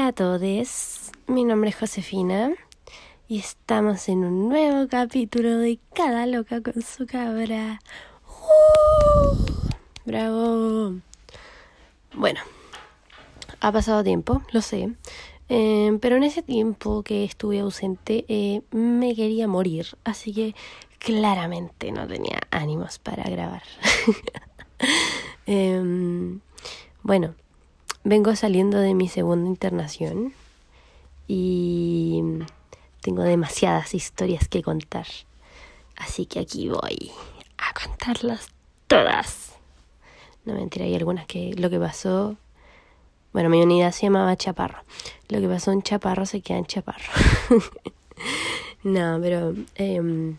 Hola a todos, mi nombre es Josefina y estamos en un nuevo capítulo de Cada loca con su cabra. ¡Uh! ¡Bravo! Bueno, ha pasado tiempo, lo sé, eh, pero en ese tiempo que estuve ausente eh, me quería morir, así que claramente no tenía ánimos para grabar. Em, bueno, vengo saliendo de mi segunda internación y tengo demasiadas historias que contar. Así que aquí voy a contarlas todas. No mentira, hay algunas que lo que pasó. Bueno, mi unidad se llamaba Chaparro. Lo que pasó en Chaparro se queda en Chaparro. no, pero em,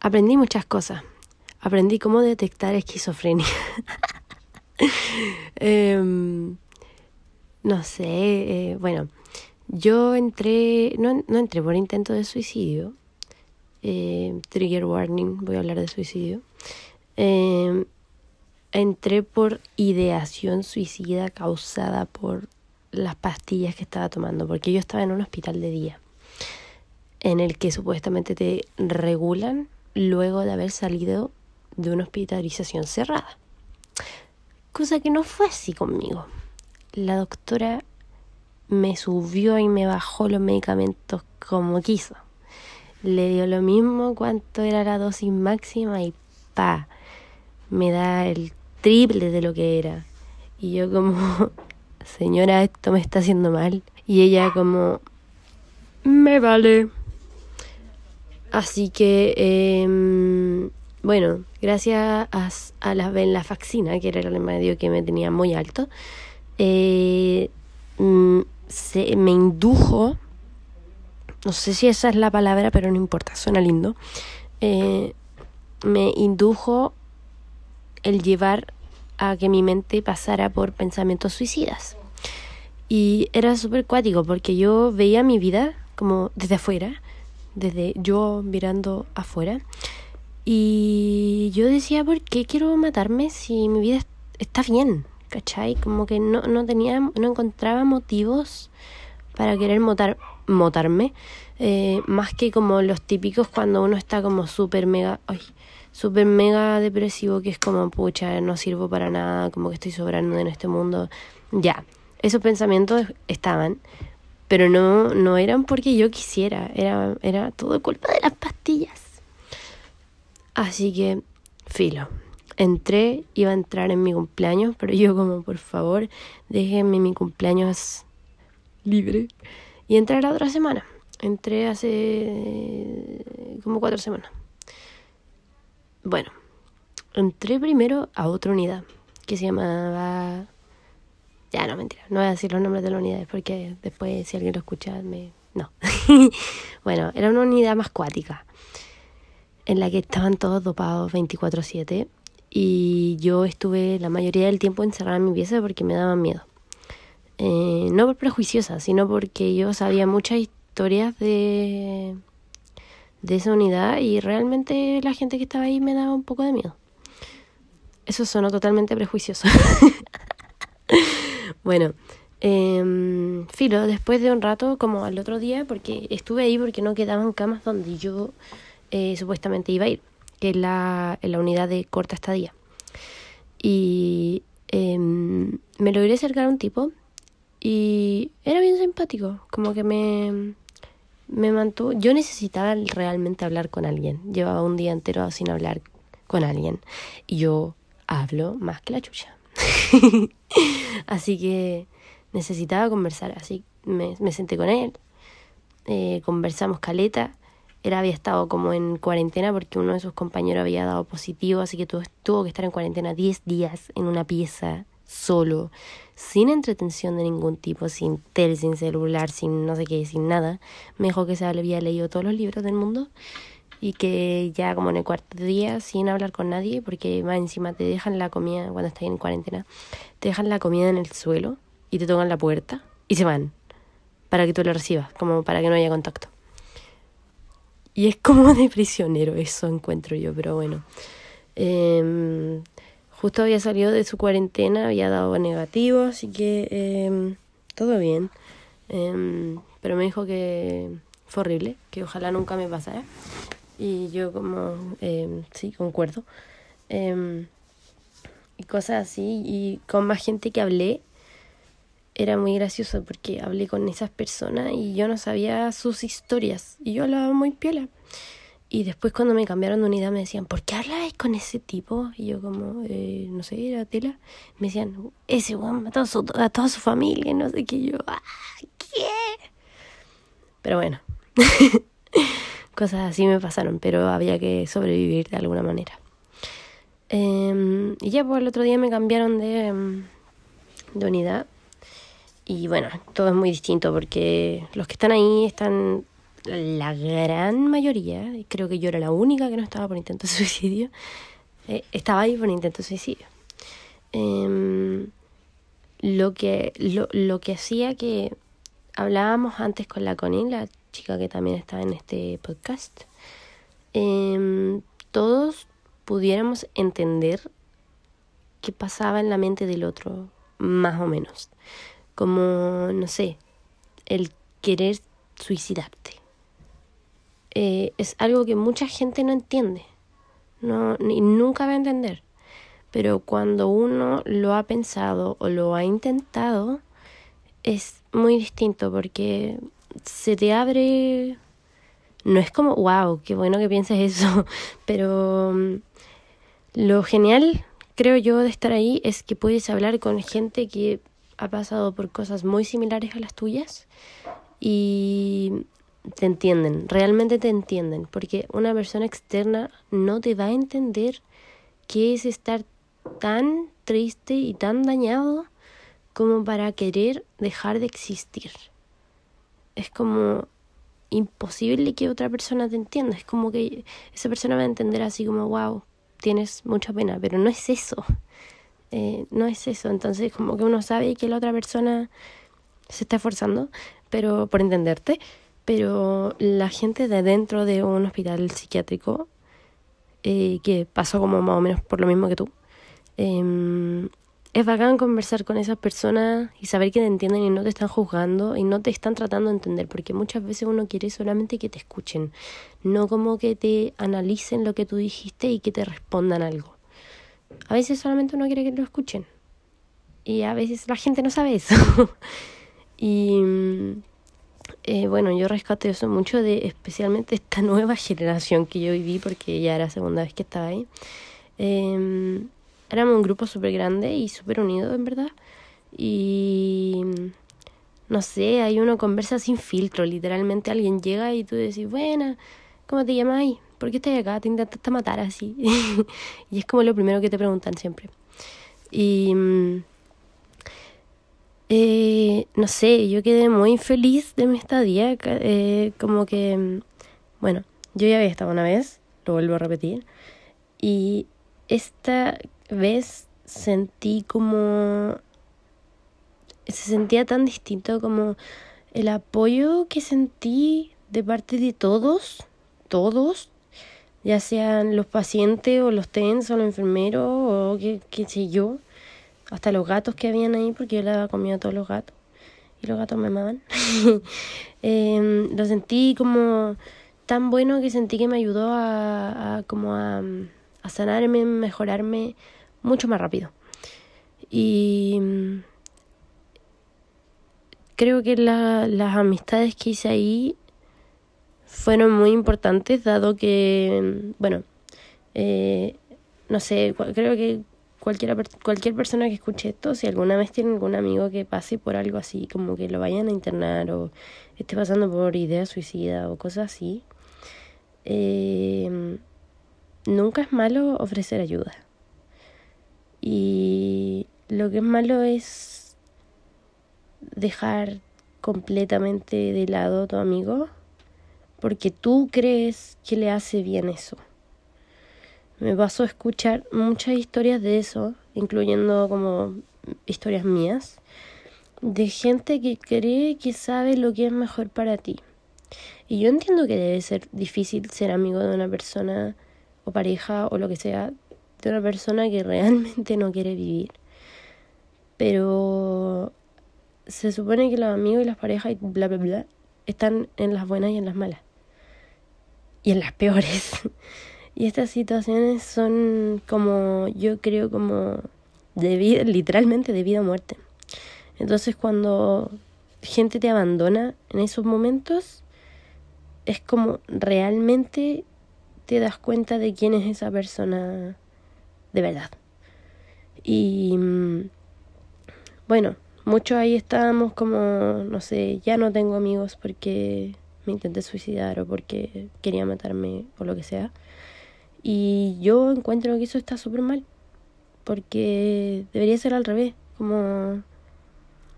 aprendí muchas cosas. Aprendí cómo detectar esquizofrenia. Em, no sé, eh, bueno, yo entré, no, no, entré por intento de suicidio. Eh, trigger warning, voy a hablar de suicidio. Em, entré por ideación suicida causada por las pastillas que estaba tomando, porque yo estaba en un hospital de día, en el que supuestamente te regulan luego de haber salido de una hospitalización cerrada. Cosa que no fue así conmigo. La doctora me subió y me bajó los medicamentos como quiso. Le dio lo mismo cuánto era la dosis máxima y pa, me da el triple de lo que era. Y yo como, señora, esto me está haciendo mal. Y ella como, me vale. Así que, eh, bueno, gracias a, la venlafaxina, que era el remedio que me tenía muy alto, eh, mm, se, me indujo, no sé si esa es la palabra, pero no importa, suena lindo, eh, me indujo el llevar a que mi mente pasara por pensamientos suicidas. Y era súper cuático porque yo veía mi vida como desde afuera, desde yo mirando afuera y yo decía, ¿por qué quiero matarme si mi vida está bien? ¿Cachai? Como que no, no tenía, no encontraba motivos para querer motar, motarme. Eh, más que como los típicos cuando uno está como súper mega, ay, súper mega depresivo, que es como, pucha, no sirvo para nada, como que estoy sobrando en este mundo. Ya, esos pensamientos estaban, pero no, no eran porque yo quisiera, era, era todo culpa de las pastillas. Así que, filo. Entré, iba a entrar en mi cumpleaños, pero yo como, por favor, déjenme mi cumpleaños libre. Y entré la otra semana. Entré hace como cuatro semanas. Bueno, entré primero a otra unidad que se llamaba... Ya, no, mentira, no voy a decir los nombres de las unidades porque después si alguien lo escucha me... No. bueno, era una unidad más cuática en la que estaban todos dopados 24/7 y yo estuve la mayoría del tiempo encerrada en mi pieza porque me daba miedo. Eh, no por prejuiciosa, sino porque yo sabía muchas historias de, de esa unidad y realmente la gente que estaba ahí me daba un poco de miedo. Eso sonó totalmente prejuicioso. bueno, eh, filo, después de un rato, como al otro día, porque estuve ahí porque no quedaban camas donde yo eh, supuestamente iba a ir, que es la, la unidad de corta estadía. Y em, me logré acercar a un tipo y era bien simpático, como que me, me mantuvo. Yo necesitaba realmente hablar con alguien. Llevaba un día entero sin hablar con alguien. Y yo hablo más que la chucha. así que necesitaba conversar. Así me, me senté con él. Eh, conversamos caleta él había estado como en cuarentena porque uno de sus compañeros había dado positivo, así que tuvo, tuvo que estar en cuarentena 10 días en una pieza solo, sin entretención de ningún tipo, sin tele, sin celular, sin no sé qué, sin nada. Mejor que se había leído todos los libros del mundo y que ya como en el cuarto día, sin hablar con nadie, porque más encima te dejan la comida cuando estás en cuarentena, te dejan la comida en el suelo y te tocan la puerta y se van para que tú lo recibas, como para que no haya contacto. Y es como de prisionero, eso encuentro yo, pero bueno. Em, justo había salido de su cuarentena, había dado negativo, así que eh, todo bien. Em, pero me dijo que fue horrible, que ojalá nunca me pasara. Y yo como, eh, sí, concuerdo. Em, y cosas así. Y con más gente que hablé, era muy gracioso porque hablé con esas personas y yo no sabía sus historias. Y yo hablaba muy piola. Y después cuando me cambiaron de unidad me decían, ¿por qué habláis con ese tipo? Y yo como, eh, no sé, era tela. Me decían, ese weón mató a, su, a toda su familia, no sé qué. yo, ah, ¿qué? Pero bueno, cosas así me pasaron, pero había que sobrevivir de alguna manera. Em, y ya pues, el otro día me cambiaron de, em, de unidad. Y bueno, todo es muy distinto porque los que están ahí están la gran mayoría, creo que yo era la única que no estaba por intento de suicidio, eh, estaba ahí por intento de suicidio. Em, lo, que, lo, lo que hacía que hablábamos antes con la Connie, la chica que también estaba en este podcast, em, todos pudiéramos entender qué pasaba en la mente del otro, más o menos. Como, no sé, el querer suicidarte eh, es algo que mucha gente no entiende, no, ni nunca va a entender. Pero cuando uno lo ha pensado o lo ha intentado, es muy distinto porque se te abre... No es como, wow, qué bueno que pienses eso, pero mm, lo genial, creo yo, de estar ahí es que puedes hablar con gente que ha pasado por cosas muy similares a las tuyas y te entienden, realmente te entienden, porque una persona externa no te va a entender qué es estar tan triste y tan dañado como para querer dejar de existir. Es como imposible que otra persona te entienda, es como que esa persona va a entender así como, wow, tienes mucha pena, pero no es eso, eh, no es eso, entonces como que uno sabe que la otra persona se está esforzando, pero por entenderte, pero la gente de dentro de un hospital psiquiátrico, eh, que pasó como más o menos por lo mismo que tú, eh, es bacán conversar con esas personas y saber que te entienden y no te están juzgando y no te están tratando de entender, porque muchas veces uno quiere solamente que te escuchen, no como que te analicen lo que tú dijiste y que te respondan algo. A veces solamente uno quiere que lo escuchen y a veces la gente no sabe eso. y eh, bueno, yo rescato eso mucho de especialmente esta nueva generación que yo viví porque ya era la segunda vez que estaba ahí. Eh, éramos un grupo súper grande y súper unido, en verdad. Y no sé, hay uno conversa sin filtro, literalmente alguien llega y tú decís, buena, ¿cómo te llamas? ¿Por qué estás acá? Te intentaste matar así. y es como lo primero que te preguntan siempre. Y mm, eh, no sé, yo quedé muy feliz de mi estadía, eh, como que, bueno, yo ya había estado una vez, lo vuelvo a repetir, y esta vez sentí como, se sentía tan distinto como el apoyo que sentí de parte de todos, todos, ya sean los pacientes o los TENS o los enfermeros o qué, sé yo hasta los gatos que habían ahí, porque yo le había comido a todos los gatos y los gatos me amaban. Em, lo sentí como tan bueno que sentí que me ayudó a, como a, a, sanarme, mejorarme mucho más rápido. Y creo que las amistades que hice ahí fueron muy importantes, dado que, bueno, eh, no sé, creo que cualquiera, cualquier persona que escuche esto, si alguna vez tiene algún amigo que pase por algo así, como que lo vayan a internar o esté pasando por ideas suicida o cosas así, eh, nunca es malo ofrecer ayuda. Y lo que es malo es dejar completamente de lado a tu amigo porque tú crees que le hace bien eso me pasó a escuchar muchas historias de eso, incluyendo como historias mías, de gente que cree que sabe lo que es mejor para ti. Y yo entiendo que debe ser difícil ser amigo de una persona o pareja o lo que sea, de una persona que realmente no quiere vivir. Pero se supone que los amigos y las parejas y bla, bla, bla, están en las buenas y en las malas. Y en las peores. y estas situaciones son como, yo creo, como de vida, literalmente de vida o muerte. Entonces cuando gente te abandona en esos momentos, es como realmente te das cuenta de quién es esa persona de verdad. Y mm, bueno, muchos ahí estábamos como, no sé, ya no tengo amigos porque me intenté suicidar o porque quería matarme o lo que sea. Y yo encuentro que eso está súper mal, porque debería ser al revés, como,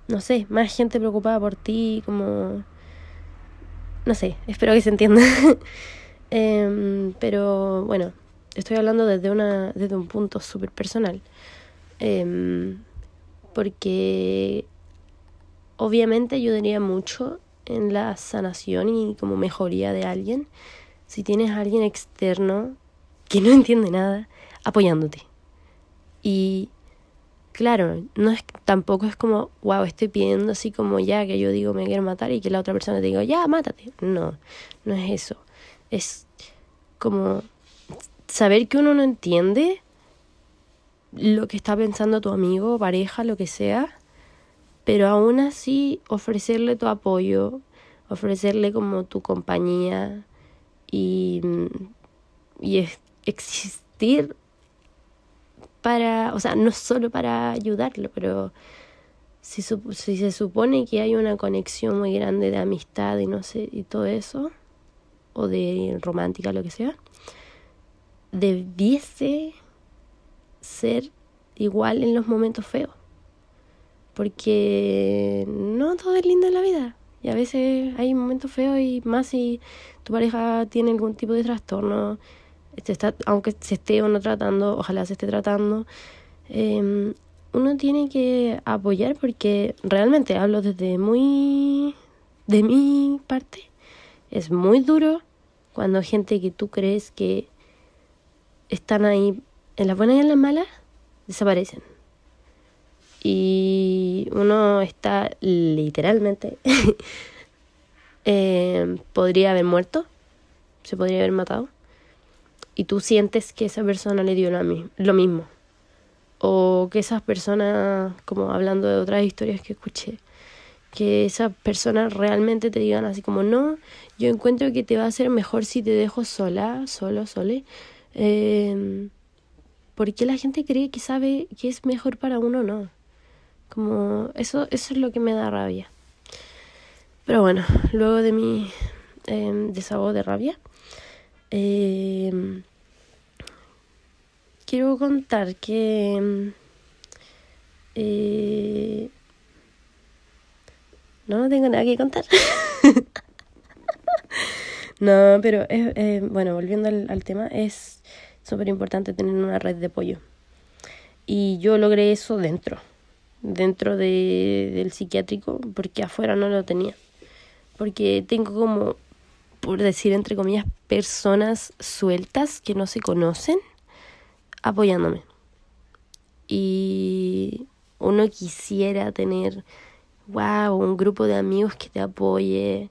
no sé, más gente preocupada por ti, como, no sé, espero que se entienda. Em, pero bueno, estoy hablando desde, una, desde un punto súper personal. Em, porque obviamente ayudaría mucho en la sanación y como mejoría de alguien si tienes a alguien externo que no entiende nada apoyándote. Y claro, no es tampoco es como, wow, estoy pidiendo así como ya que yo digo me quiero matar y que la otra persona te diga, ya, mátate. No, no es eso. Es como saber que uno no entiende lo que está pensando tu amigo, pareja, lo que sea, pero aún así ofrecerle tu apoyo, ofrecerle como tu compañía y, y existir para, o sea, no solo para ayudarlo, pero si, si se supone que hay una conexión muy grande de amistad y no sé, y todo eso, o de romántica, lo que sea, debiese ser igual en los momentos feos. Porque no todo es lindo en la vida. Y a veces hay momentos feos y más si tu pareja tiene algún tipo de trastorno, está, aunque se esté o no tratando, ojalá se esté tratando, em, uno tiene que apoyar porque realmente hablo desde muy de mi parte. Es muy duro cuando gente que tú crees que están ahí en las buenas y en las malas, desaparecen. Y uno está literalmente, eh, podría haber muerto, se podría haber matado, y tú sientes que esa persona le dio lo mismo. O que esas personas, como hablando de otras historias que escuché, que esas personas realmente te digan así como, no, yo encuentro que te va a ser mejor si te dejo sola, solo, sole, eh, ¿Por qué la gente cree que sabe que es mejor para uno no? Como eso, eso es lo que me da rabia. Pero bueno, luego de mi eh, desahogo de rabia, em, quiero contar que em, eh, no tengo nada que contar. no, pero es, bueno, volviendo al tema, es súper importante tener una red de apoyo. Y yo logré eso dentro, dentro de, del psiquiátrico, porque afuera no lo tenía. Porque tengo como, por decir entre comillas, personas sueltas que no se conocen apoyándome. Y uno quisiera tener, wow, un grupo de amigos que te apoye,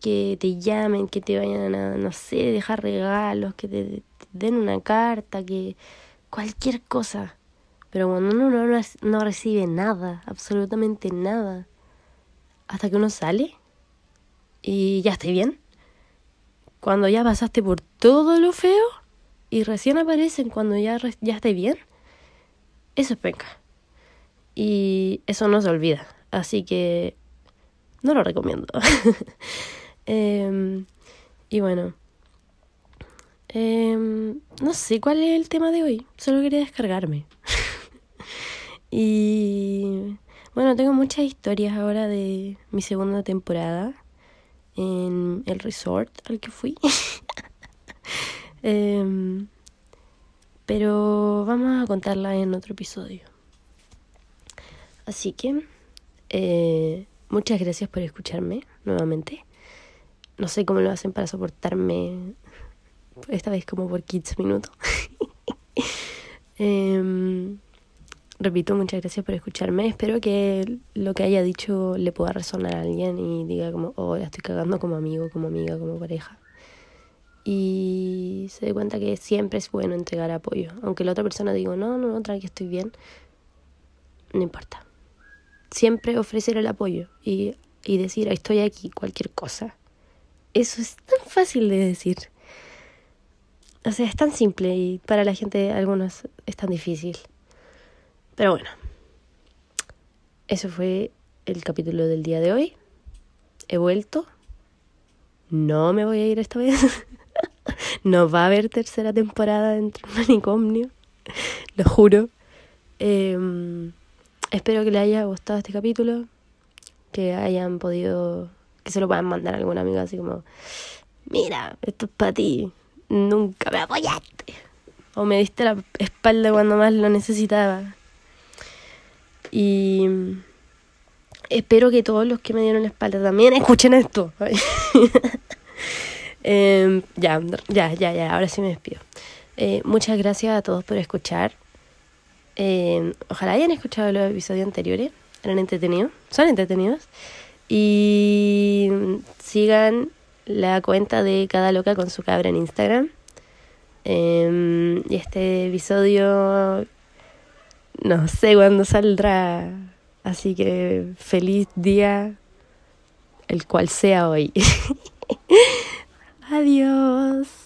que te llamen, que te vayan a, no sé, dejar regalos, que te, den una carta, que cualquier cosa. Pero cuando uno no, no recibe nada, absolutamente nada, hasta que uno sale y ya esté bien, cuando ya pasaste por todo lo feo y recién aparecen cuando ya, ya bien, eso es penca. Y eso no se olvida. Así que no lo recomiendo. Em, y bueno. Em, no sé cuál es el tema de hoy. Solo quería descargarme. y bueno, tengo muchas historias ahora de mi segunda temporada en el resort al que fui. Em, pero vamos a contarla en otro episodio. Así que eh, muchas gracias por escucharme nuevamente. No sé cómo lo hacen para soportarme esta vez como por 15 minutos. Em, repito, muchas gracias por escucharme. Espero que lo que haya dicho le pueda resonar a alguien y diga como, oh, la estoy cagando como amigo, como amiga, como pareja. Y se dé cuenta que siempre es bueno entregar apoyo. Aunque la otra persona diga, no, no, no, tranqui, estoy bien. No importa. Siempre ofrecer el apoyo y, y decir, estoy aquí, cualquier cosa. Eso es tan fácil de decir. O sea, es tan simple y para la gente, algunos, es tan difícil. Pero bueno, eso fue el capítulo del día de hoy. He vuelto. No me voy a ir esta vez. no va a haber tercera temporada dentro del manicomio. Lo juro. Em, espero que les haya gustado este capítulo. Que hayan podido. Que se lo puedan mandar a algún amigo así como. Mira, esto es para ti. Nunca me apoyaste. O me diste la espalda cuando más lo necesitaba. Y espero que todos los que me dieron la espalda también escuchen esto. Em, ya, ya, ya, ya, ahora sí me despido. Eh, muchas gracias a todos por escuchar. Em, ojalá hayan escuchado los episodios anteriores. Eran entretenidos, son entretenidos. Y sigan la cuenta de Cada Loca con su cabra en Instagram. Em, y este episodio no sé cuándo saldrá. Así que feliz día, el cual sea hoy. Adiós.